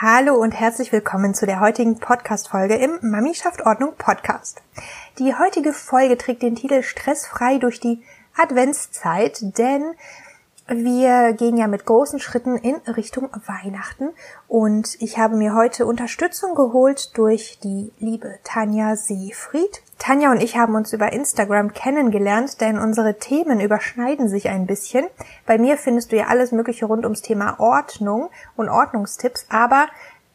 Hallo und herzlich willkommen zu der heutigen Podcast-Folge im Mami schafft Ordnung Podcast. Die heutige Folge trägt den Titel Stressfrei durch die Adventszeit, denn wir gehen ja mit großen Schritten in Richtung Weihnachten und ich habe mir heute Unterstützung geholt durch die liebe Tanja Seefried. Tanja und ich haben uns über Instagram kennengelernt, denn unsere Themen überschneiden sich ein bisschen. Bei mir findest du ja alles Mögliche rund ums Thema Ordnung und Ordnungstipps, aber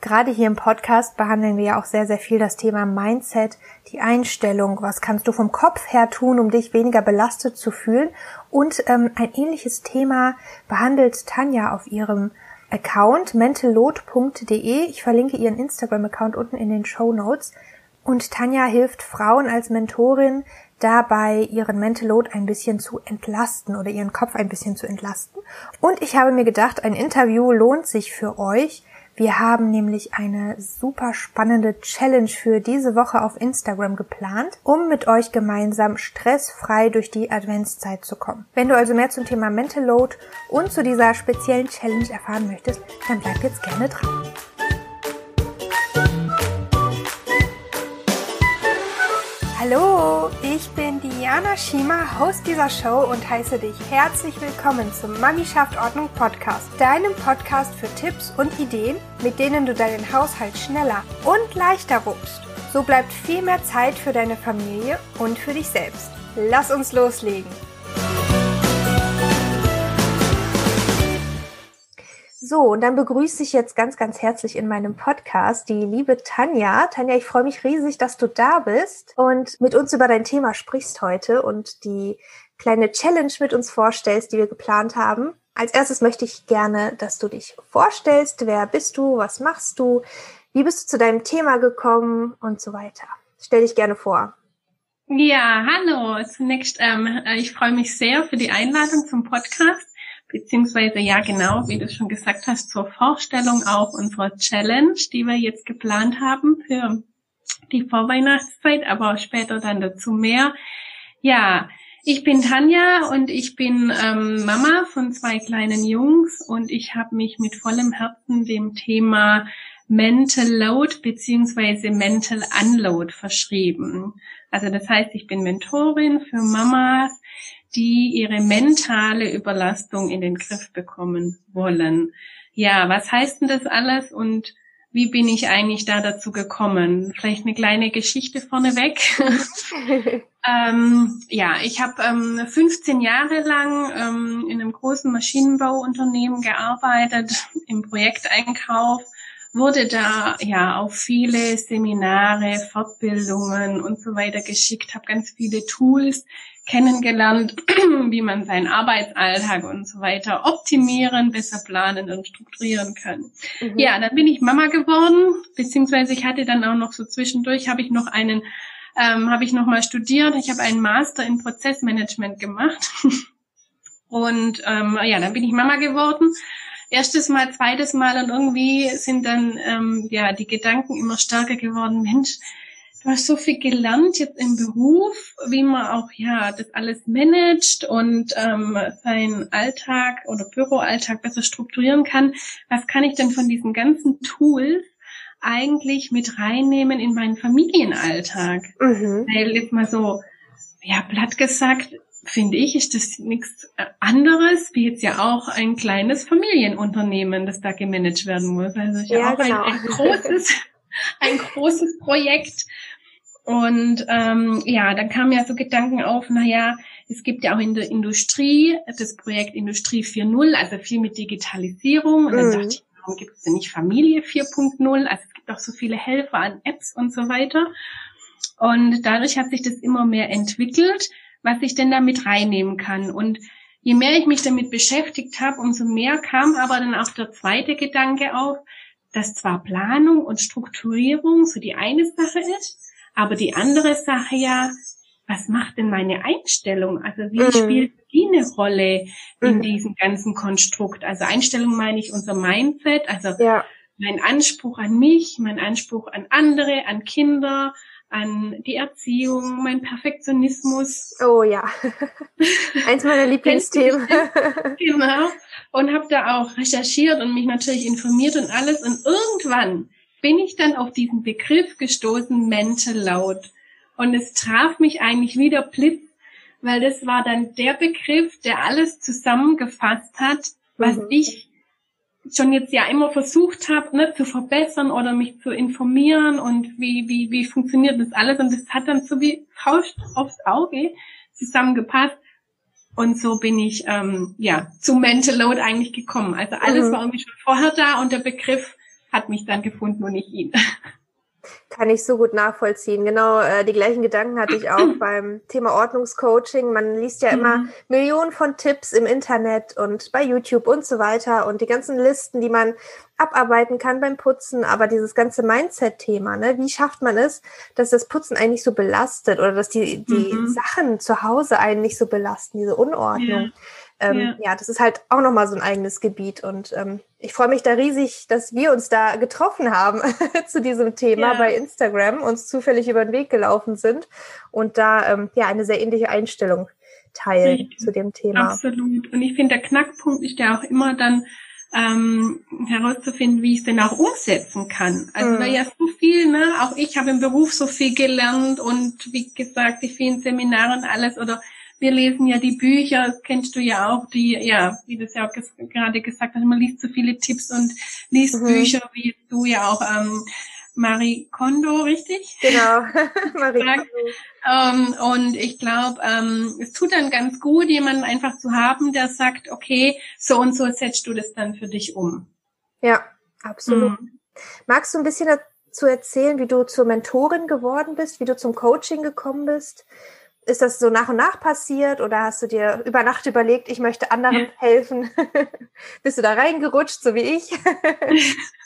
Gerade hier im Podcast behandeln wir ja auch sehr, sehr viel das Thema Mindset, die Einstellung, was kannst du vom Kopf her tun, um dich weniger belastet zu fühlen. Und ähm, ein ähnliches Thema behandelt Tanja auf ihrem Account mentalload.de. Ich verlinke ihren Instagram-Account unten in den Show Notes. Und Tanja hilft Frauen als Mentorin dabei, ihren Mental ein bisschen zu entlasten oder ihren Kopf ein bisschen zu entlasten. Und ich habe mir gedacht, ein Interview lohnt sich für euch, wir haben nämlich eine super spannende Challenge für diese Woche auf Instagram geplant, um mit euch gemeinsam stressfrei durch die Adventszeit zu kommen. Wenn du also mehr zum Thema Mental Load und zu dieser speziellen Challenge erfahren möchtest, dann bleib jetzt gerne dran. Hallo, ich bin Diana Schima, Host dieser Show und heiße dich herzlich willkommen zum Mami schafft Ordnung Podcast, deinem Podcast für Tipps und Ideen, mit denen du deinen Haushalt schneller und leichter wuppst. So bleibt viel mehr Zeit für deine Familie und für dich selbst. Lass uns loslegen. So, und dann begrüße ich jetzt ganz, ganz herzlich in meinem Podcast die liebe Tanja. Tanja, ich freue mich riesig, dass du da bist und mit uns über dein Thema sprichst heute und die kleine Challenge mit uns vorstellst, die wir geplant haben. Als erstes möchte ich gerne, dass du dich vorstellst. Wer bist du? Was machst du? Wie bist du zu deinem Thema gekommen und so weiter? Stell dich gerne vor. Ja, hallo. Zunächst, ähm, ich freue mich sehr für die Einladung zum Podcast beziehungsweise ja genau, wie du schon gesagt hast, zur Vorstellung auch unserer Challenge, die wir jetzt geplant haben für die Vorweihnachtszeit, aber später dann dazu mehr. Ja, ich bin Tanja und ich bin ähm, Mama von zwei kleinen Jungs und ich habe mich mit vollem Herzen dem Thema Mental Load beziehungsweise Mental Unload verschrieben. Also das heißt, ich bin Mentorin für Mamas, die ihre mentale Überlastung in den Griff bekommen wollen. Ja, was heißt denn das alles und wie bin ich eigentlich da dazu gekommen? Vielleicht eine kleine Geschichte vorneweg. ähm, ja, ich habe ähm, 15 Jahre lang ähm, in einem großen Maschinenbauunternehmen gearbeitet, im Projekteinkauf, wurde da ja auf viele Seminare, Fortbildungen und so weiter geschickt, habe ganz viele Tools kennengelernt, wie man seinen Arbeitsalltag und so weiter optimieren, besser planen und strukturieren kann. Mhm. Ja, dann bin ich Mama geworden, beziehungsweise ich hatte dann auch noch so zwischendurch, habe ich noch einen, ähm, habe ich noch mal studiert, ich habe einen Master in Prozessmanagement gemacht. und ähm, ja, dann bin ich Mama geworden. Erstes Mal, zweites Mal und irgendwie sind dann ähm, ja die Gedanken immer stärker geworden. Mensch, du hast so viel gelernt jetzt im Beruf, wie man auch ja das alles managt und ähm, seinen Alltag oder Büroalltag besser strukturieren kann. Was kann ich denn von diesen ganzen Tools eigentlich mit reinnehmen in meinen Familienalltag? Mhm. Weil jetzt mal so, ja, platt gesagt, finde ich, ist das nichts anderes wie jetzt ja auch ein kleines Familienunternehmen, das da gemanagt werden muss. Also ist ja, ja auch genau. ein, ein großes, ein großes Projekt. Und ähm, ja, dann kamen ja so Gedanken auf, naja, es gibt ja auch in der Industrie das Projekt Industrie 4.0, also viel mit Digitalisierung. Und dann mhm. dachte ich, warum gibt es denn nicht Familie 4.0? Also es gibt auch so viele Helfer an Apps und so weiter. Und dadurch hat sich das immer mehr entwickelt, was ich denn da mit reinnehmen kann. Und je mehr ich mich damit beschäftigt habe, umso mehr kam aber dann auch der zweite Gedanke auf, dass zwar Planung und Strukturierung so die eine Sache ist, aber die andere Sache ja, was macht denn meine Einstellung? Also wie mhm. spielt die eine Rolle in mhm. diesem ganzen Konstrukt? Also Einstellung meine ich unser Mindset, also ja. mein Anspruch an mich, mein Anspruch an andere, an Kinder, an die Erziehung, mein Perfektionismus. Oh ja, eins meiner Lieblingsthemen. genau. Und habe da auch recherchiert und mich natürlich informiert und alles. Und irgendwann bin ich dann auf diesen Begriff gestoßen, Mental Load. Und es traf mich eigentlich wieder blitz, weil das war dann der Begriff, der alles zusammengefasst hat, was mhm. ich schon jetzt ja immer versucht habe, ne, zu verbessern oder mich zu informieren und wie, wie, wie funktioniert das alles. Und das hat dann so wie Faust aufs Auge zusammengepasst. Und so bin ich ähm, ja zu Mental Load eigentlich gekommen. Also alles mhm. war irgendwie schon vorher da und der Begriff hat mich dann gefunden und nicht ihn. Kann ich so gut nachvollziehen. Genau, äh, die gleichen Gedanken hatte ich auch beim Thema Ordnungscoaching. Man liest ja immer mhm. Millionen von Tipps im Internet und bei YouTube und so weiter und die ganzen Listen, die man abarbeiten kann beim Putzen. Aber dieses ganze Mindset-Thema, ne, wie schafft man es, dass das Putzen eigentlich so belastet oder dass die, die mhm. Sachen zu Hause einen nicht so belasten, diese Unordnung? Ja. Ähm, ja. ja. das ist halt auch nochmal so ein eigenes Gebiet. Und ähm, ich freue mich da riesig, dass wir uns da getroffen haben zu diesem Thema ja. bei Instagram, uns zufällig über den Weg gelaufen sind und da ähm, ja eine sehr ähnliche Einstellung teilen Richtig. zu dem Thema. Absolut. Und ich finde, der Knackpunkt ist ja auch immer dann, ähm, herauszufinden, wie ich es denn auch umsetzen kann. Also mhm. weil ja so viel, ne, auch ich habe im Beruf so viel gelernt und wie gesagt, die vielen Seminare und alles oder wir lesen ja die Bücher, das kennst du ja auch, die, ja, wie du es ja auch ges gerade gesagt hast, man liest so viele Tipps und liest mhm. Bücher, wie du ja auch ähm, Marie Kondo, richtig? Genau, Marie Kondo. Ähm, und ich glaube, ähm, es tut dann ganz gut, jemanden einfach zu haben, der sagt, okay, so und so setzt du das dann für dich um. Ja, absolut. Mhm. Magst du ein bisschen dazu erzählen, wie du zur Mentorin geworden bist, wie du zum Coaching gekommen bist? Ist das so nach und nach passiert oder hast du dir über Nacht überlegt, ich möchte anderen helfen? Bist du da reingerutscht, so wie ich?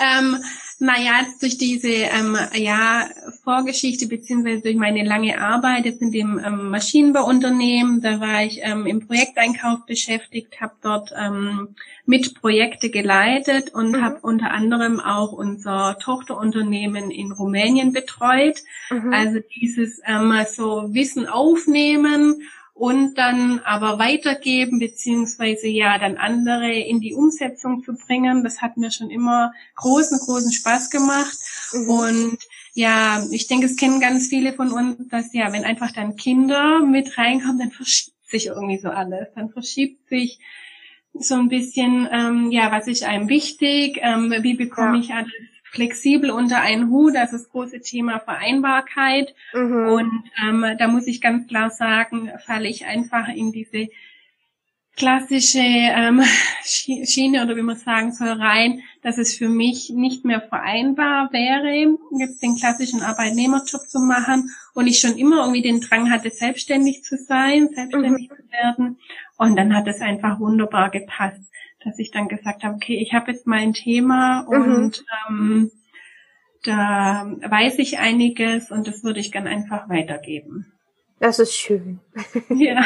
ähm, naja, durch diese ähm, ja, Vorgeschichte beziehungsweise durch meine lange Arbeit jetzt in dem ähm, Maschinenbauunternehmen, da war ich ähm, im Projekteinkauf beschäftigt, habe dort ähm, mit Projekte geleitet und mhm. habe unter anderem auch unser Tochterunternehmen in Rumänien betreut. Mhm. Also dieses ähm, so Wissen aufnehmen und dann aber weitergeben, beziehungsweise ja dann andere in die Umsetzung zu bringen. Das hat mir schon immer großen, großen Spaß gemacht. Mhm. Und ja, ich denke, es kennen ganz viele von uns, dass ja, wenn einfach dann Kinder mit reinkommen, dann verschiebt sich irgendwie so alles. Dann verschiebt sich so ein bisschen, ähm, ja, was ist einem wichtig, ähm, wie bekomme ja. ich alles flexibel unter einen Hut, das ist das große Thema Vereinbarkeit. Mhm. Und ähm, da muss ich ganz klar sagen, falle ich einfach in diese klassische ähm, Schiene oder wie man sagen soll rein, dass es für mich nicht mehr vereinbar wäre, jetzt den klassischen Arbeitnehmerjob zu machen und ich schon immer irgendwie den Drang hatte, selbstständig zu sein, selbstständig mhm. zu werden. Und dann hat es einfach wunderbar gepasst, dass ich dann gesagt habe, okay, ich habe jetzt mein Thema mhm. und ähm, da weiß ich einiges und das würde ich gern einfach weitergeben. Das ist schön. Ja.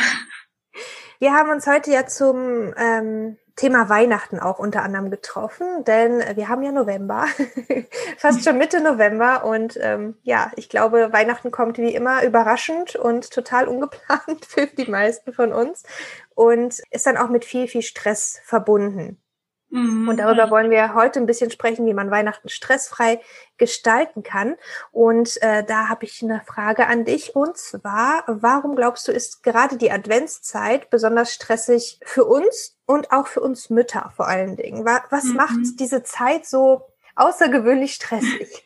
Wir haben uns heute ja zum ähm, Thema Weihnachten auch unter anderem getroffen, denn wir haben ja November, fast schon Mitte November und ähm, ja, ich glaube, Weihnachten kommt wie immer überraschend und total ungeplant für die meisten von uns und ist dann auch mit viel, viel Stress verbunden. Mhm. Und darüber wollen wir heute ein bisschen sprechen, wie man Weihnachten stressfrei gestalten kann. Und äh, da habe ich eine Frage an dich. Und zwar, warum glaubst du, ist gerade die Adventszeit besonders stressig für uns und auch für uns Mütter vor allen Dingen? Was mhm. macht diese Zeit so außergewöhnlich stressig?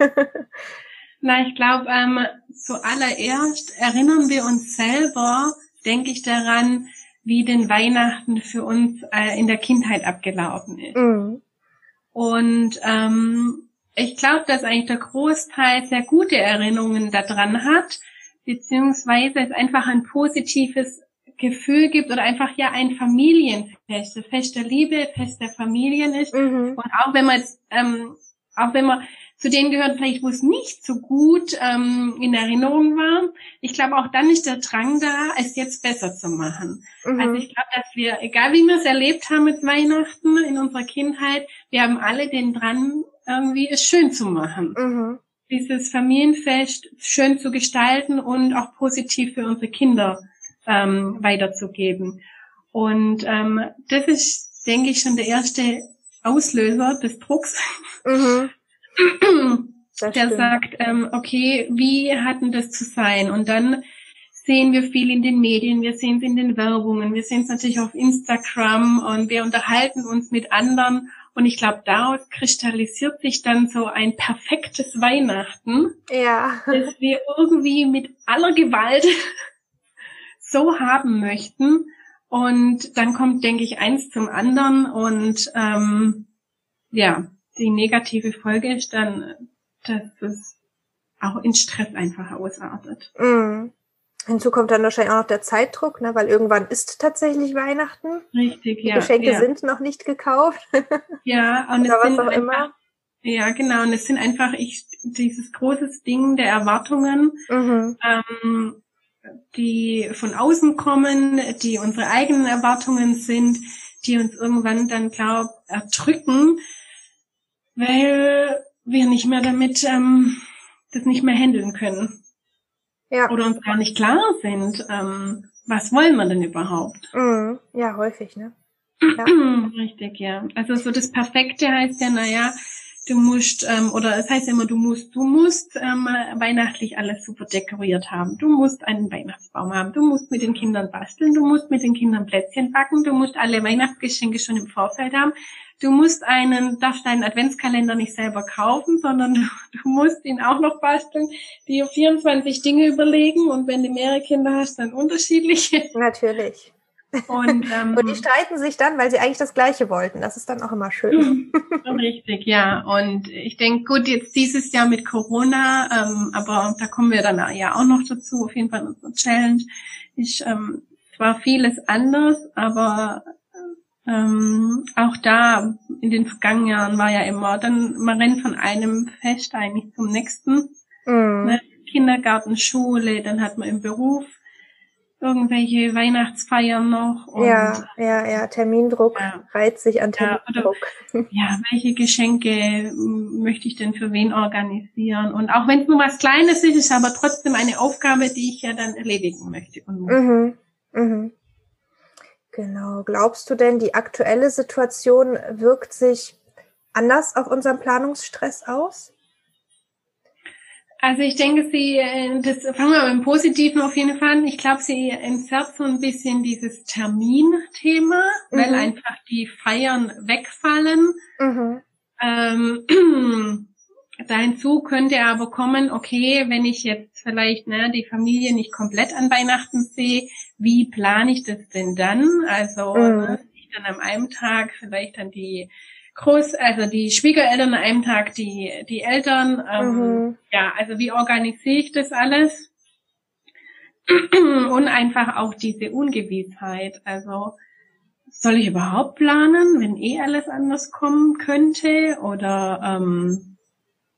Na, ich glaube, ähm, zuallererst erinnern wir uns selber, denke ich daran, wie denn Weihnachten für uns äh, in der Kindheit abgelaufen ist. Mhm. Und ähm, ich glaube, dass eigentlich der Großteil sehr gute Erinnerungen daran hat, beziehungsweise es einfach ein positives Gefühl gibt oder einfach ja ein Familienfest, Fest der Liebe, Fest der Familien ist. Mhm. Und auch wenn man jetzt, ähm, auch wenn man zu denen gehört vielleicht, wo es nicht so gut ähm, in Erinnerung war. Ich glaube, auch dann ist der Drang da, es jetzt besser zu machen. Mhm. Also ich glaube, dass wir, egal wie wir es erlebt haben mit Weihnachten in unserer Kindheit, wir haben alle den Drang, irgendwie es schön zu machen. Mhm. dieses Familienfest schön zu gestalten und auch positiv für unsere Kinder ähm, weiterzugeben. Und ähm, das ist, denke ich, schon der erste Auslöser des Drucks, mhm. Der stimmt. sagt, ähm, okay, wie hat denn das zu sein? Und dann sehen wir viel in den Medien, wir sehen es in den Werbungen, wir sehen es natürlich auf Instagram und wir unterhalten uns mit anderen. Und ich glaube, daraus kristallisiert sich dann so ein perfektes Weihnachten, ja. das wir irgendwie mit aller Gewalt so haben möchten. Und dann kommt, denke ich, eins zum anderen und ähm, ja, die negative Folge ist dann, dass es auch in Stress einfach ausartet. Mm. Hinzu kommt dann wahrscheinlich auch noch der Zeitdruck, ne, weil irgendwann ist tatsächlich Weihnachten. Richtig, ja. Die Geschenke ja. sind noch nicht gekauft. Ja, und Oder es was sind auch einfach, immer. Ja, genau. Und es sind einfach ich, dieses großes Ding der Erwartungen, Mhm. ähm, die von außen kommen, die unsere eigenen Erwartungen sind, die uns irgendwann dann, glaub, erdrücken, weil wir nicht mehr damit ähm, das nicht mehr handeln können Ja. oder uns gar nicht klar sind, ähm, was wollen wir denn überhaupt? Mhm. Ja, häufig, ne? Ja. Richtig, ja. Also so das Perfekte heißt ja, naja, du musst, ähm, oder es heißt ja immer, du musst, du musst ähm, weihnachtlich alles super dekoriert haben. Du musst einen Weihnachtsbaum haben, du musst mit den Kindern basteln, du musst mit den Kindern Plätzchen backen, du musst alle Weihnachtsgeschenke schon im Vorfeld haben. Du musst einen, darfst deinen Adventskalender nicht selber kaufen, sondern du, du musst ihn auch noch basteln, dir 24 Dinge überlegen und wenn du mehrere Kinder hast, dann unterschiedliche. Natürlich. Und, ähm, Und die streiten sich dann, weil sie eigentlich das Gleiche wollten. Das ist dann auch immer schön. Richtig, ja. Und ich denke, gut, jetzt dieses Jahr mit Corona, ähm, aber da kommen wir dann ja auch noch dazu, auf jeden Fall unsere Challenge. Ich, ähm, zwar vieles anders, aber ähm, auch da in den vergangenen Jahren war ja immer, dann man rennt von einem Fest eigentlich zum nächsten. Mhm. Ne? Kindergarten, Schule, dann hat man im Beruf irgendwelche Weihnachtsfeiern noch. Und Ja, ja, ja. Termindruck Ja. reizt sich an Ja, oder- Termindruck. ja, welche Geschenke möchte ich denn für wen organisieren? Und auch wenn es nur was Kleines ist, ist aber trotzdem eine Aufgabe, die ich ja dann erledigen möchte und muss. Mhm. Mhm. Genau. Glaubst du denn, die aktuelle Situation wirkt sich anders auf unseren Planungsstress aus? Also ich denke, sie, äh, das fangen wir mit dem Positiven auf jeden Fall an. Ich glaube, sie entzerrt so ein bisschen dieses Terminthema, weil Mhm. einfach die Feiern wegfallen. Mhm. Ähm, da hinzu könnte aber kommen, okay, wenn ich jetzt vielleicht ne, die Familie nicht komplett an Weihnachten sehe, wie plane ich das denn dann? Also Mhm. ne, ich dann am einem Tag vielleicht dann die Groß, also die Schwiegereltern an einem Tag die die Eltern. Ähm, Mhm. Ja, also wie organisiere ich das alles? Und einfach auch diese Ungewissheit. Also soll ich überhaupt planen, wenn eh alles anders kommen könnte? Oder ähm,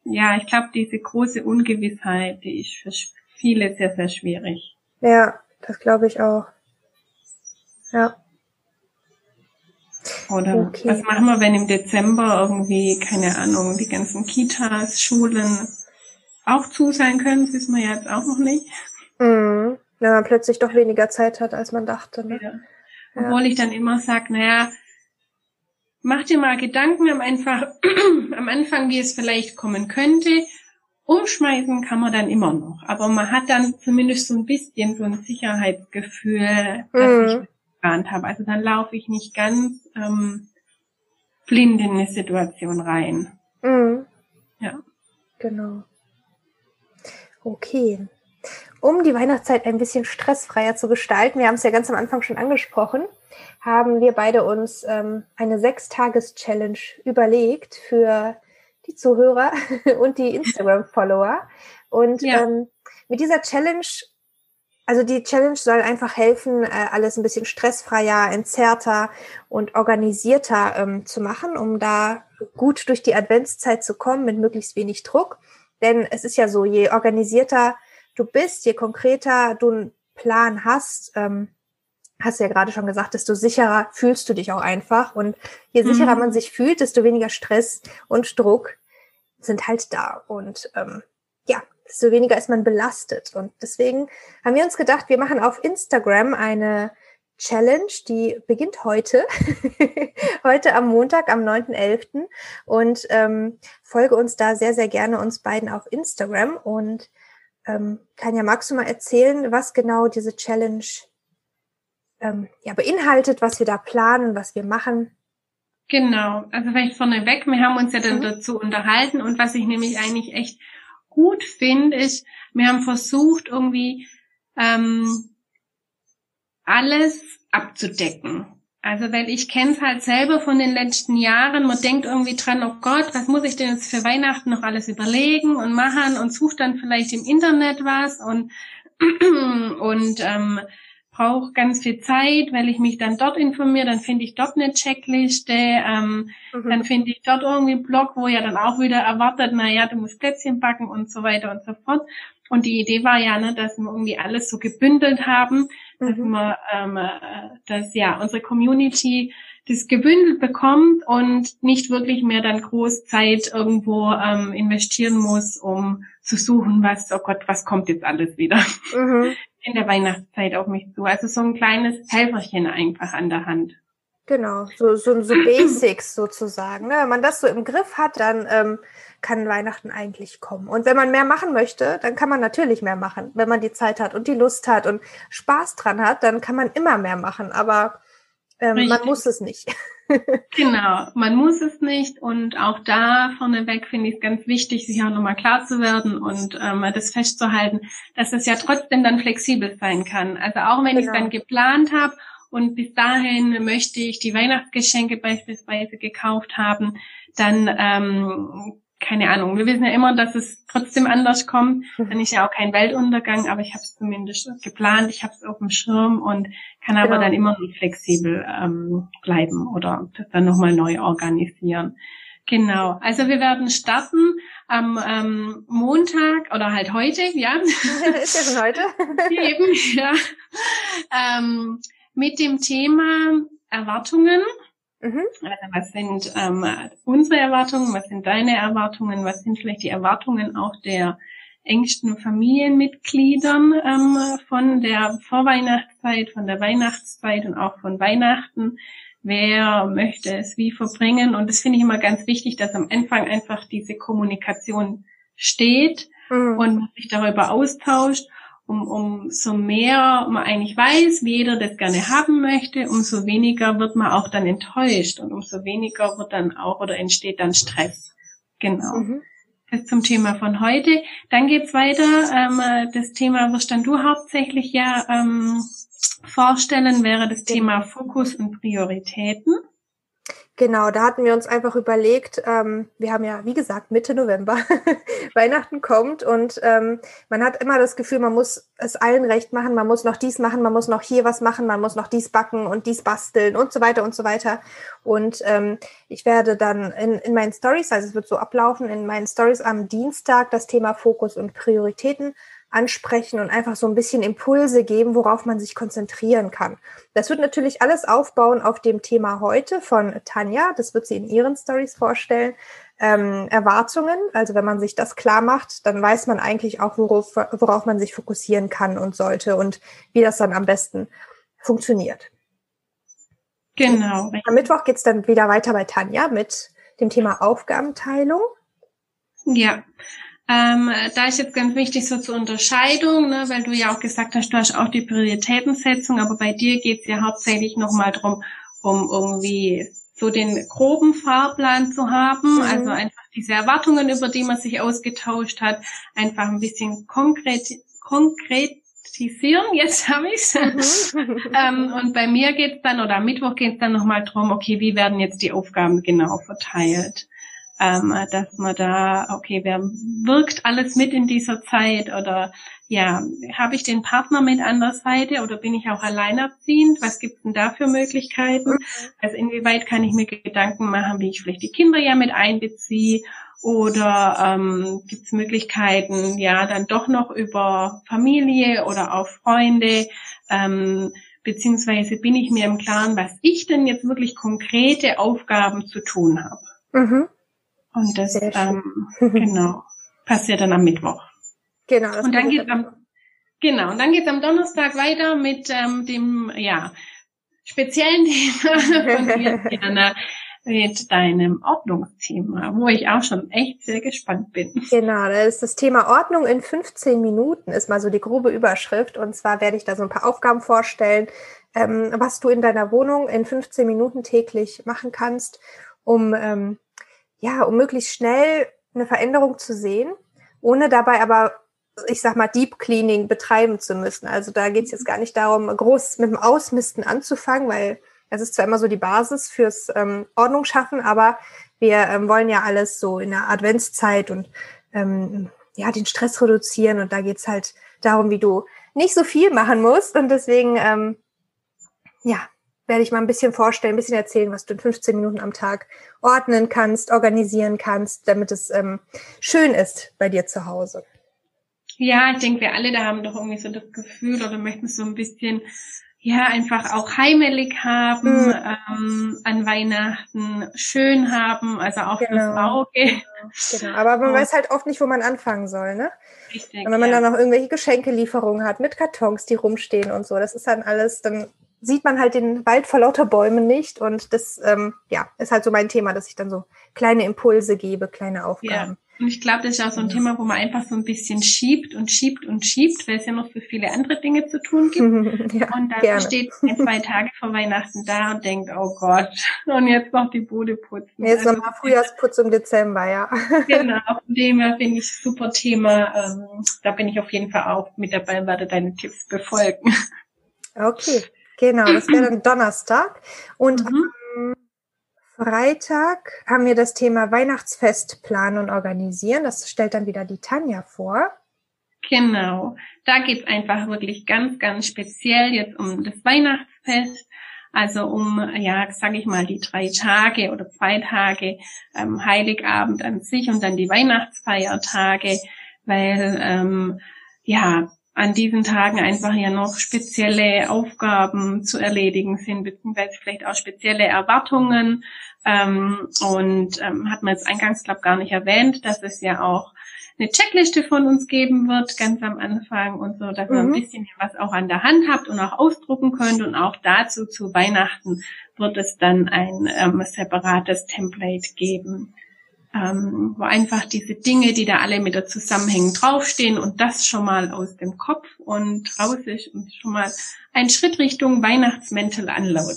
ja, ich glaube, diese große Ungewissheit, die ist für viele sehr, sehr schwierig. Ja, das glaube ich auch. Ja. Oder Okay. was machen wir, wenn im Dezember irgendwie, keine Ahnung, die ganzen Kitas, Schulen auch zu sein können? Das wissen wir ja jetzt auch noch nicht. Mhm. Wenn man plötzlich doch weniger Zeit hat, als man dachte. Ne? Ja. Ja. Obwohl ich dann immer sage, naja, mach dir mal Gedanken am, einfach, am Anfang, wie es vielleicht kommen könnte. Umschmeißen kann man dann immer noch. Aber man hat dann zumindest so ein bisschen so ein Sicherheitsgefühl, dass Mhm. ich geplant habe. Also dann laufe ich nicht ganz ähm, blind in eine Situation rein. Mhm. Ja. Genau. Okay. Um die Weihnachtszeit ein bisschen stressfreier zu gestalten, wir haben es ja ganz am Anfang schon angesprochen, haben wir beide uns ähm, eine Sechstages-Challenge überlegt für die Zuhörer und die Instagram-Follower. Und Ja. ähm, mit dieser Challenge, also die Challenge soll einfach helfen, äh, alles ein bisschen stressfreier, entzerrter und organisierter ähm, zu machen, um da gut durch die Adventszeit zu kommen mit möglichst wenig Druck. Denn es ist ja so, je organisierter du bist, je konkreter du einen Plan hast, ähm, hast du ja gerade schon gesagt, desto sicherer fühlst du dich auch einfach. Und je Mhm. sicherer man sich fühlt, desto weniger Stress und Druck sind halt da. Und ähm, ja, desto weniger ist man belastet. Und deswegen haben wir uns gedacht, wir machen auf Instagram eine Challenge, die beginnt heute, heute am Montag, am 9.11. Und ähm, folge uns da sehr, sehr gerne uns beiden auf Instagram. Und ähm, Tanja, magst du mal erzählen, was genau diese Challenge ähm, ja, beinhaltet, was wir da planen, was wir machen? Genau, also vielleicht vorneweg, wir haben uns ja dann mhm. dazu unterhalten und was ich nämlich eigentlich echt gut finde, ist, wir haben versucht, irgendwie ähm, alles abzudecken. Also weil ich kenne es halt selber von den letzten Jahren, man denkt irgendwie dran, oh Gott, was muss ich denn jetzt für Weihnachten noch alles überlegen und machen und sucht dann vielleicht im Internet was und und ähm, brauche ganz viel Zeit, weil ich mich dann dort informiere, dann finde ich dort eine Checkliste, ähm, mhm. dann finde ich dort irgendwie einen Blog, wo ja dann auch wieder erwartet, na ja, du musst Plätzchen backen und so weiter und so fort. Und die Idee war ja, ne, dass wir irgendwie alles so gebündelt haben, mhm. dass wir, ähm, äh, dass ja unsere Community das gebündelt bekommt und nicht wirklich mehr dann groß Zeit irgendwo ähm, investieren muss, um zu suchen, was, oh Gott, was kommt jetzt alles wieder. Mhm in der Weihnachtszeit auf mich zu. Also so ein kleines Helferchen einfach an der Hand. Genau, so, so, so Basics sozusagen. Ne? Wenn man das so im Griff hat, dann ähm, kann Weihnachten eigentlich kommen. Und wenn man mehr machen möchte, dann kann man natürlich mehr machen. Wenn man die Zeit hat und die Lust hat und Spaß dran hat, dann kann man immer mehr machen. Aber ähm, man muss es nicht. genau, man muss es nicht und auch da vorneweg finde ich es ganz wichtig, sich auch nochmal klar zu werden und ähm, das festzuhalten, dass es ja trotzdem dann flexibel sein kann. Also auch wenn genau. ich es dann geplant habe und bis dahin möchte ich die Weihnachtsgeschenke beispielsweise gekauft haben, dann ähm, keine Ahnung, wir wissen ja immer, dass es trotzdem anders kommt. Mhm. Dann ist ja auch kein Weltuntergang, aber ich habe es zumindest geplant, ich habe es auf dem Schirm und kann aber genau. dann immer noch flexibel ähm, bleiben oder das dann nochmal neu organisieren. Genau, also wir werden starten am ähm, Montag oder halt heute, ja. Ist ja schon heute. Eben, ja. Ähm, mit dem Thema Erwartungen Mhm. Also was sind ähm, unsere Erwartungen, was sind deine Erwartungen, was sind vielleicht die Erwartungen auch der engsten Familienmitgliedern ähm, von der Vorweihnachtszeit, von der Weihnachtszeit und auch von Weihnachten. Wer möchte es wie verbringen? Und das finde ich immer ganz wichtig, dass am Anfang einfach diese Kommunikation steht mhm. und man sich darüber austauscht um, umso mehr man eigentlich weiß, wie jeder das gerne haben möchte, umso weniger wird man auch dann enttäuscht und umso weniger wird dann auch oder entsteht dann Stress. Genau. Mhm. Das zum Thema von heute. Dann geht's weiter. Ähm, das Thema wirst dann du hauptsächlich ja ähm, vorstellen, wäre das Thema Fokus und Prioritäten. Genau, da hatten wir uns einfach überlegt, ähm, wir haben ja, wie gesagt, Mitte November, Weihnachten kommt und ähm, man hat immer das Gefühl, man muss es allen recht machen, man muss noch dies machen, man muss noch hier was machen, man muss noch dies backen und dies basteln und so weiter und so weiter. Und ähm, ich werde dann in, in meinen Stories, also es wird so ablaufen, in meinen Stories am Dienstag das Thema Fokus und Prioritäten ansprechen und einfach so ein bisschen Impulse geben, worauf man sich konzentrieren kann. Das wird natürlich alles aufbauen auf dem Thema heute von Tanja. Das wird sie in ihren Stories vorstellen. Ähm, Erwartungen, also wenn man sich das klar macht, dann weiß man eigentlich auch, worauf, worauf man sich fokussieren kann und sollte und wie das dann am besten funktioniert. Genau. Am Mittwoch geht's dann wieder weiter bei Tanja mit dem Thema Aufgabenteilung. Ja, ähm, da ist jetzt ganz wichtig so zur Unterscheidung, ne, weil du ja auch gesagt hast, du hast auch die Prioritätensetzung, aber bei dir geht es ja hauptsächlich nochmal drum, um irgendwie so den groben Fahrplan zu haben, mhm. also einfach diese Erwartungen, über die man sich ausgetauscht hat, einfach ein bisschen konkret, konkretisieren, jetzt habe ich's. Mhm. ähm, und bei mir geht's dann, oder am Mittwoch geht's dann nochmal drum, okay, wie werden jetzt die Aufgaben genau verteilt? Ähm, dass man da, okay, wer wirkt alles mit in dieser Zeit oder ja, habe ich den Partner mit an der Seite oder bin ich auch alleinerziehend? Was gibt es denn da für Möglichkeiten? Also inwieweit kann ich mir Gedanken machen, wie ich vielleicht die Kinder ja mit einbeziehe oder ähm, gibt es Möglichkeiten, ja, dann doch noch über Familie oder auch Freunde, ähm, beziehungsweise bin ich mir im Klaren, was ich denn jetzt wirklich konkrete Aufgaben zu tun habe. Mhm. Und das ähm, genau passiert dann am Mittwoch. Genau. Das und dann geht's am, genau, und dann geht's am Donnerstag weiter mit ähm, dem, ja, speziellen Thema von mir, Diana, mit deinem Ordnungsthema, wo ich auch schon echt sehr gespannt bin. Genau, das ist das Thema Ordnung in 15 Minuten, ist mal so die grobe Überschrift. Und zwar werde ich da so ein paar Aufgaben vorstellen, ähm, was du in deiner Wohnung in 15 Minuten täglich machen kannst, um ähm, ja, um möglichst schnell eine Veränderung zu sehen, ohne dabei aber ich sag mal, Deep Cleaning betreiben zu müssen. Also da geht es jetzt gar nicht darum, groß mit dem Ausmisten anzufangen, weil es ist zwar immer so die Basis fürs ähm, Ordnung schaffen, aber wir ähm, wollen ja alles so in der Adventszeit und ähm, ja, den Stress reduzieren und da geht's halt darum, wie du nicht so viel machen musst und deswegen, ähm, ja, werde ich mal ein bisschen vorstellen, ein bisschen erzählen, was du in 15 Minuten am Tag ordnen kannst, organisieren kannst, damit es ähm, schön ist bei dir zu Hause. Ja, ich denke, wir alle da haben doch irgendwie so das Gefühl oder möchten so ein bisschen ja einfach auch heimelig haben, mhm. ähm, an Weihnachten schön haben, also auch genau. fürs Auge. Genau, aber man oh. weiß halt oft nicht, wo man anfangen soll, ne? Richtig. Und wenn man ja. dann noch irgendwelche Geschenkelieferungen hat mit Kartons, die rumstehen und so, das ist dann alles, dann sieht man halt den Wald vor lauter Bäumen nicht und das ähm, ja ist halt so mein Thema, dass ich dann so kleine Impulse gebe, kleine Aufgaben. Ja. Und ich glaube, das ist auch so ein Thema, wo man einfach so ein bisschen schiebt und schiebt und schiebt, weil es ja noch so viele andere Dinge zu tun gibt. ja, und dann gerne. steht man zwei Tage vor Weihnachten da und denkt, oh Gott, und jetzt noch die Bude putzen. Jetzt also, noch Frühjahrsputz im Dezember, ja. genau, von dem her finde ich super Thema. Ähm, da bin ich auf jeden Fall auch mit dabei und werde deine Tipps befolgen. Okay, genau, das wäre dann Donnerstag. Und mhm. Freitag haben wir das Thema Weihnachtsfest planen und organisieren. Das stellt dann wieder die Tanja vor. Genau. Da geht es einfach wirklich ganz, ganz speziell jetzt um das Weihnachtsfest. Also um, ja, sage ich mal, die drei Tage oder zwei Tage ähm, Heiligabend an sich und dann die Weihnachtsfeiertage, weil ähm, ja an diesen Tagen einfach ja noch spezielle Aufgaben zu erledigen sind, beziehungsweise vielleicht auch spezielle Erwartungen ähm, und ähm, hat man jetzt eingangs, glaube gar nicht erwähnt, dass es ja auch eine Checkliste von uns geben wird, ganz am Anfang und so, dass mhm. ihr ein bisschen was auch an der Hand habt und auch ausdrucken könnt. Und auch dazu zu Weihnachten wird es dann ein ähm, separates Template geben, ähm, wo einfach diese Dinge, die da alle mit der zusammenhängen, draufstehen und das schon mal aus dem Kopf und raus ist und schon mal ein Schritt Richtung Weihnachtsmäntel anlaut.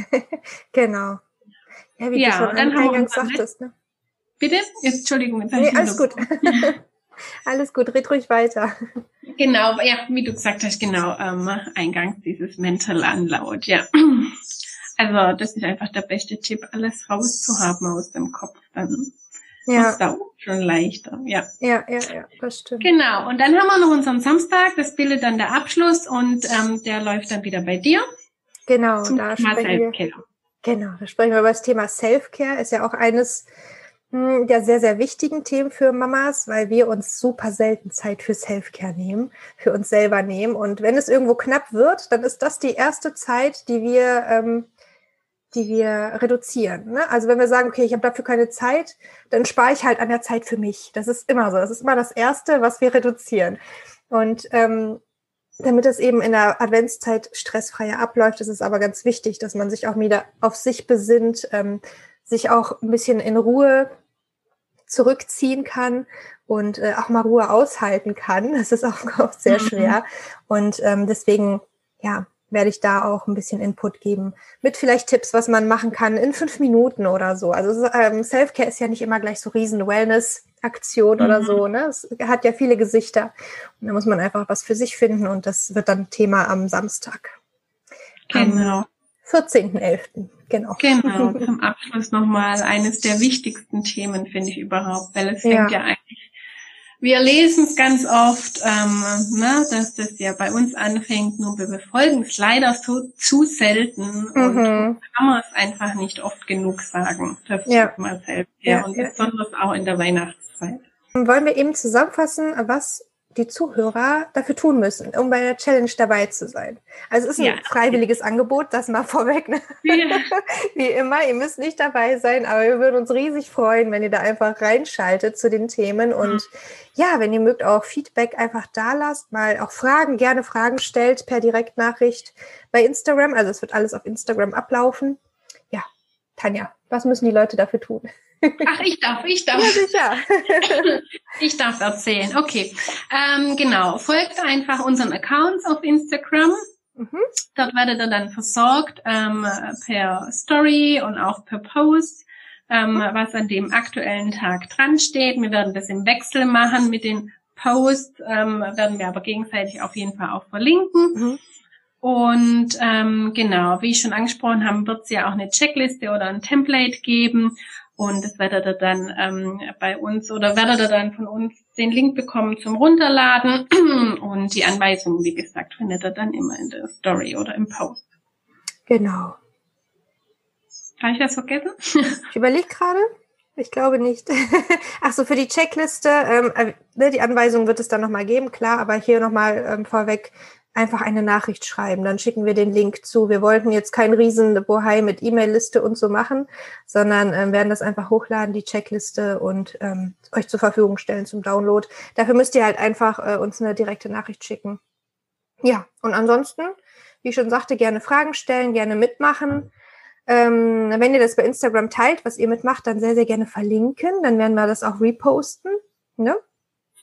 genau. Ja, wie ja, du schon dann eingangs sagtest. Ne? Bitte? Jetzt, Entschuldigung. Jetzt nee, alles gut. alles gut, red ruhig weiter. Genau, ja, wie du gesagt hast, genau, ähm, eingangs dieses Mental Unload, ja. Also das ist einfach der beste Tipp, alles rauszuhaben aus dem Kopf. Dann ja. ist da schon leichter, ja. Ja, ja, ja, das stimmt. Genau, und dann haben wir noch unseren Samstag, das bildet dann der Abschluss und ähm, der läuft dann wieder bei dir. Genau, da sprechen wir, Genau, da sprechen wir über das Thema Self-Care. Ist ja auch eines hm, der sehr, sehr wichtigen Themen für Mamas, weil wir uns super selten Zeit für Self-Care nehmen, für uns selber nehmen. Und wenn es irgendwo knapp wird, dann ist das die erste Zeit, die wir, ähm, die wir reduzieren. Ne? Also wenn wir sagen, okay, ich habe dafür keine Zeit, dann spare ich halt an der Zeit für mich. Das ist immer so. Das ist immer das Erste, was wir reduzieren. Und ähm, damit es eben in der Adventszeit stressfreier abläuft, ist es aber ganz wichtig, dass man sich auch wieder auf sich besinnt, ähm, sich auch ein bisschen in Ruhe zurückziehen kann und äh, auch mal Ruhe aushalten kann. Das ist auch oft sehr mhm. schwer. Und ähm, deswegen, ja, werde ich da auch ein bisschen Input geben mit vielleicht Tipps, was man machen kann in fünf Minuten oder so. Also ähm, Self-Care ist ja nicht immer gleich so riesen Wellness Aktion mhm. oder so. Ne? Es hat ja viele Gesichter. Und da muss man einfach was für sich finden und das wird dann Thema am Samstag. Genau. 14.11. Genau. Genau. Zum Abschluss nochmal eines der wichtigsten Themen, finde ich überhaupt, weil es fängt ja, ja eigentlich wir lesen es ganz oft, ähm, ne, dass das ja bei uns anfängt, nur wir befolgen es leider so zu selten mhm. und kann man es einfach nicht oft genug sagen. Das ja. man selbst. Ja, ja und besonders auch in der Weihnachtszeit. Wollen wir eben zusammenfassen, was die Zuhörer dafür tun müssen, um bei der Challenge dabei zu sein. Also es ist ein ja. freiwilliges Angebot, das mal vorweg. Ne? Ja. Wie immer, ihr müsst nicht dabei sein, aber wir würden uns riesig freuen, wenn ihr da einfach reinschaltet zu den Themen und mhm. ja, wenn ihr mögt, auch Feedback einfach da lasst, mal auch Fragen, gerne Fragen stellt per Direktnachricht bei Instagram. Also es wird alles auf Instagram ablaufen. Ja, Tanja, was müssen die Leute dafür tun? Ach, ich darf, ich darf. Ja, sicher. ich darf erzählen. Okay. Ähm, genau. Folgt einfach unseren Accounts auf Instagram. Mhm. Dort werdet ihr dann versorgt ähm, per Story und auch per Post, ähm, mhm. was an dem aktuellen Tag dran steht. Wir werden das im Wechsel machen mit den Posts, ähm, werden wir aber gegenseitig auf jeden Fall auch verlinken. Mhm. Und ähm, genau, wie ich schon angesprochen habe, wird es ja auch eine Checkliste oder ein Template geben, und das werdet ihr dann ähm, bei uns oder werdet ihr dann von uns den Link bekommen zum Runterladen. Und die Anweisungen, wie gesagt, findet ihr dann immer in der Story oder im Post. Genau. Habe ich was vergessen? ich überlege gerade. Ich glaube nicht. Ach so, für die Checkliste, ähm, äh, ne, die Anweisung wird es dann nochmal geben, klar, aber hier nochmal ähm, vorweg, einfach eine Nachricht schreiben. Dann schicken wir den Link zu. Wir wollten jetzt kein riesen Bohai mit E-Mail-Liste und so machen, sondern ähm, werden das einfach hochladen, die Checkliste und ähm, euch zur Verfügung stellen zum Download. Dafür müsst ihr halt einfach äh, uns eine direkte Nachricht schicken. Ja, und ansonsten, wie ich schon sagte, gerne Fragen stellen, gerne mitmachen. Ähm, wenn ihr das bei Instagram teilt, was ihr mitmacht, dann sehr, sehr gerne verlinken. Dann werden wir das auch reposten. Ne?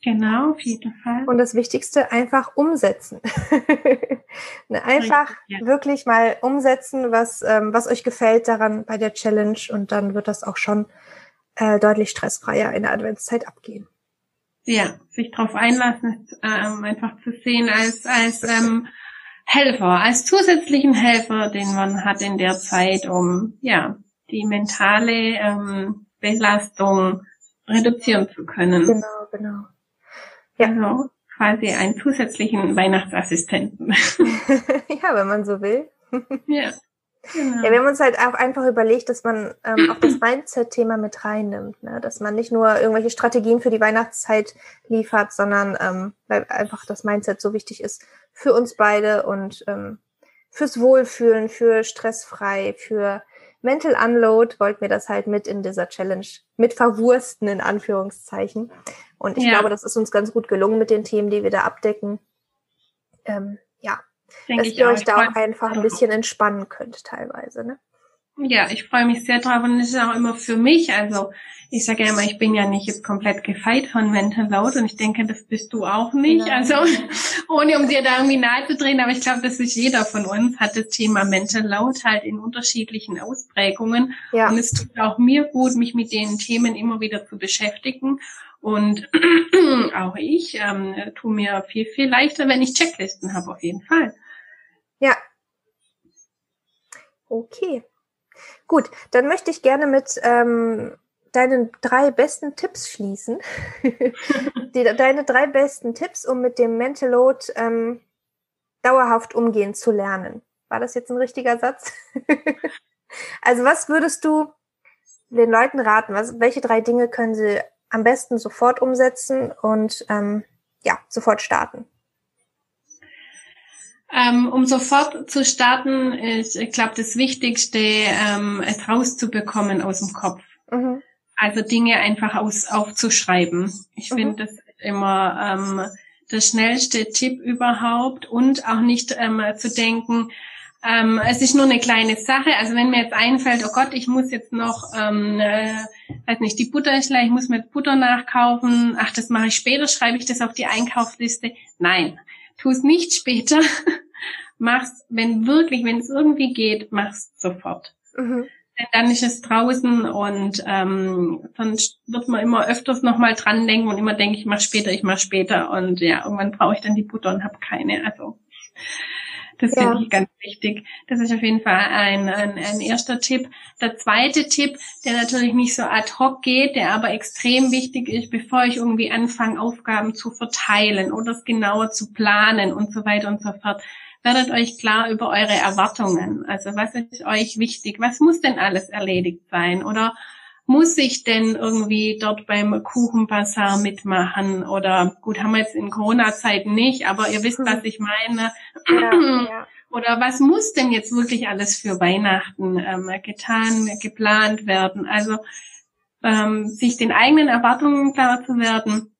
Genau, auf jeden Fall. Und das Wichtigste, einfach umsetzen. ne, einfach Richtig, ja. wirklich mal umsetzen, was, ähm, was euch gefällt daran bei der Challenge und dann wird das auch schon äh, deutlich stressfreier in der Adventszeit abgehen. Ja, sich darauf einlassen, ist, ähm, einfach zu sehen als, als ähm, Helfer, als zusätzlichen Helfer, den man hat in der Zeit, um ja die mentale ähm, Belastung reduzieren zu können. Genau, genau. Ja. Also quasi einen zusätzlichen Weihnachtsassistenten. ja, wenn man so will. ja. Genau. Ja, wir haben uns halt auch einfach überlegt, dass man ähm, auch das Mindset-Thema mit reinnimmt, ne? dass man nicht nur irgendwelche Strategien für die Weihnachtszeit liefert, sondern ähm, weil einfach das Mindset so wichtig ist für uns beide und ähm, fürs Wohlfühlen, für stressfrei, für Mental Unload wollten wir das halt mit in dieser Challenge mit verwursten, in Anführungszeichen. Und ich ja. glaube, das ist uns ganz gut gelungen mit den Themen, die wir da abdecken. Ähm, ja, Denk dass ihr euch da auch einfach ein bisschen entspannen könnt teilweise. Ne? Ja, ich freue mich sehr drauf und es ist auch immer für mich, also ich sage ja immer, ich bin ja nicht jetzt komplett gefeit von Mental Load und ich denke, das bist du auch nicht. Nein. Also ohne um dir da irgendwie nahe zu drehen, aber ich glaube, dass sich jeder von uns hat das Thema Mental Load halt in unterschiedlichen Ausprägungen. Ja. Und es tut auch mir gut, mich mit den Themen immer wieder zu beschäftigen. Und auch ich ähm, tue mir viel, viel leichter, wenn ich Checklisten habe, auf jeden Fall. Ja. Okay. Gut, dann möchte ich gerne mit ähm, deinen drei besten Tipps schließen. Die, deine drei besten Tipps, um mit dem Mental Load ähm, dauerhaft umgehen zu lernen. War das jetzt ein richtiger Satz? also was würdest du den Leuten raten? Was, welche drei Dinge können sie am besten sofort umsetzen und ähm, ja, sofort starten? Ähm, um sofort zu starten, ich glaube, das Wichtigste, ähm, es rauszubekommen aus dem Kopf. Mhm. Also Dinge einfach aus, aufzuschreiben. Ich mhm. finde das immer ähm, der schnellste Tipp überhaupt und auch nicht ähm, zu denken, ähm, es ist nur eine kleine Sache. Also wenn mir jetzt einfällt, oh Gott, ich muss jetzt noch, ähm, äh, weiß nicht, die Butter ist leer, ich muss mir Butter nachkaufen. Ach, das mache ich später, schreibe ich das auf die Einkaufsliste. Nein, tu es nicht später. mach's, wenn wirklich, wenn es irgendwie geht, mach's sofort. Mhm. Denn dann ist es draußen und ähm, sonst wird man immer öfters nochmal dran denken und immer denke ich mach später, ich mach später und ja, irgendwann brauche ich dann die Butter und habe keine. Also das ja. finde ich ganz wichtig. Das ist auf jeden Fall ein, ein, ein erster Tipp. Der zweite Tipp, der natürlich nicht so ad hoc geht, der aber extrem wichtig ist, bevor ich irgendwie anfange, Aufgaben zu verteilen oder es genauer zu planen und so weiter und so fort werdet euch klar über eure Erwartungen. Also was ist euch wichtig? Was muss denn alles erledigt sein? Oder muss ich denn irgendwie dort beim Kuchenbazar mitmachen? Oder gut, haben wir jetzt in Corona-Zeiten nicht, aber ihr wisst, was ich meine. Ja, ja. Oder was muss denn jetzt wirklich alles für Weihnachten ähm, getan, geplant werden? Also ähm, sich den eigenen Erwartungen klar zu werden.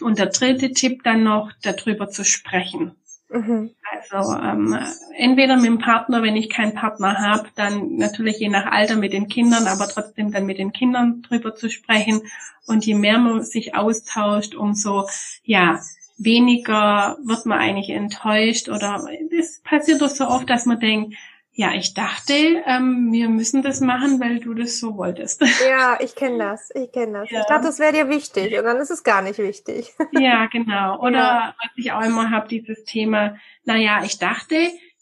Und der dritte Tipp dann noch, darüber zu sprechen. Mhm. Also ähm, entweder mit dem Partner, wenn ich keinen Partner habe, dann natürlich je nach Alter mit den Kindern, aber trotzdem dann mit den Kindern drüber zu sprechen. Und je mehr man sich austauscht, umso ja weniger wird man eigentlich enttäuscht oder es passiert doch so oft, dass man denkt, ja, ich dachte, ähm, wir müssen das machen, weil du das so wolltest. Ja, ich kenne das. Ich kenne das. Ja. Ich dachte, das wäre dir wichtig und dann ist es gar nicht wichtig. Ja, genau. Oder ja. was ich auch immer habe, dieses Thema, naja, ich dachte,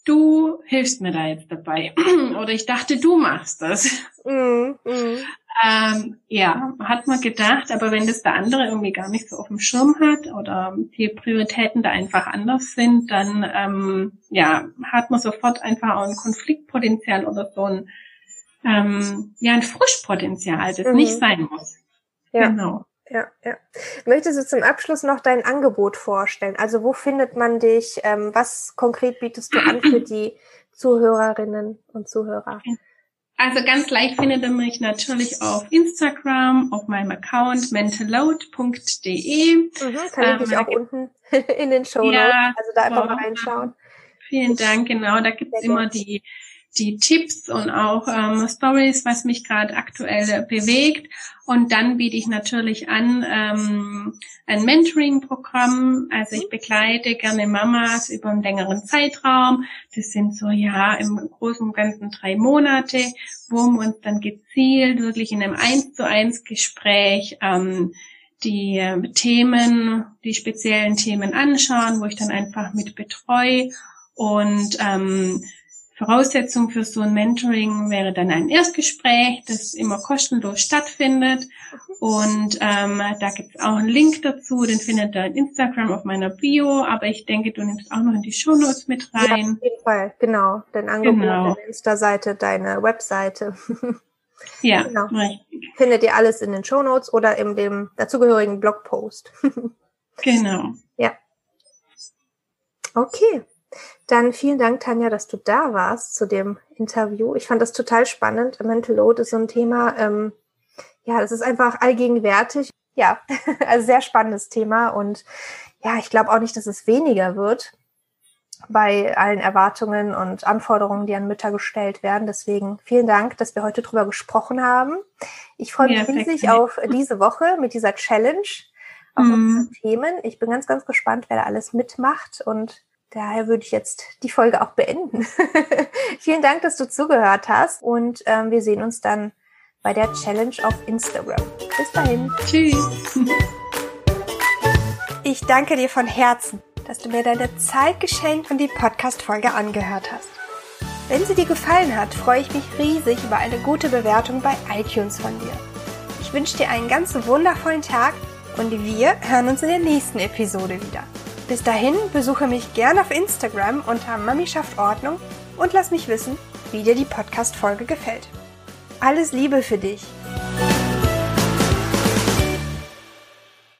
du hilfst mir da jetzt dabei. Oder ich dachte, du machst das. Mm, mm. Ähm, ja, hat man gedacht, aber wenn das der andere irgendwie gar nicht so auf dem Schirm hat oder die Prioritäten da einfach anders sind, dann ähm, ja, hat man sofort einfach auch ein Konfliktpotenzial oder so ein ähm, ja ein Frischpotenzial, das mhm. nicht sein muss. Ja. Genau. Ja, ja. Möchtest du zum Abschluss noch dein Angebot vorstellen? Also wo findet man dich? Ähm, was konkret bietest du an für die Zuhörerinnen und Zuhörer? Also ganz leicht findet ihr mich natürlich auf Instagram, auf meinem Account mentalload.de. Mhm, ähm, ich auch unten in den Show. Ja, also da einfach mal reinschauen. Vielen Dank, genau. Da gibt's immer die die Tipps und auch ähm, Stories, was mich gerade aktuell bewegt. Und dann biete ich natürlich an ähm, ein Mentoring-Programm. Also ich begleite gerne Mamas über einen längeren Zeitraum. Das sind so ja im Großen und Ganzen drei Monate, wo wir uns dann gezielt wirklich in einem eins zu eins Gespräch ähm, die äh, Themen, die speziellen Themen anschauen, wo ich dann einfach mit betreue und ähm, Voraussetzung für so ein Mentoring wäre dann ein Erstgespräch, das immer kostenlos stattfindet. Und ähm, da gibt es auch einen Link dazu, den findet ihr in Instagram auf meiner Bio, aber ich denke, du nimmst auch noch in die Shownotes mit rein. Ja, auf jeden Fall, genau. Dein Angebot, genau. deine Insta-Seite, deine Webseite. ja, genau. richtig. Findet ihr alles in den Shownotes oder in dem dazugehörigen Blogpost. genau. Ja. Okay. Dann vielen Dank, Tanja, dass du da warst zu dem Interview. Ich fand das total spannend. Mental Load ist so ein Thema, ähm, ja, das ist einfach allgegenwärtig. Ja, also sehr spannendes Thema und ja, ich glaube auch nicht, dass es weniger wird bei allen Erwartungen und Anforderungen, die an Mütter gestellt werden. Deswegen vielen Dank, dass wir heute drüber gesprochen haben. Ich freue mich ja, riesig auf diese Woche mit dieser Challenge, auf mm. Themen. Ich bin ganz, ganz gespannt, wer da alles mitmacht und Daher würde ich jetzt die Folge auch beenden. Vielen Dank, dass du zugehört hast und ähm, wir sehen uns dann bei der Challenge auf Instagram. Bis dahin. Tschüss. Ich danke dir von Herzen, dass du mir deine Zeit geschenkt und die Podcast-Folge angehört hast. Wenn sie dir gefallen hat, freue ich mich riesig über eine gute Bewertung bei iTunes von dir. Ich wünsche dir einen ganz wundervollen Tag und wir hören uns in der nächsten Episode wieder. Bis dahin besuche mich gerne auf Instagram unter Mami schafft Ordnung und lass mich wissen, wie dir die Podcast-Folge gefällt. Alles Liebe für dich!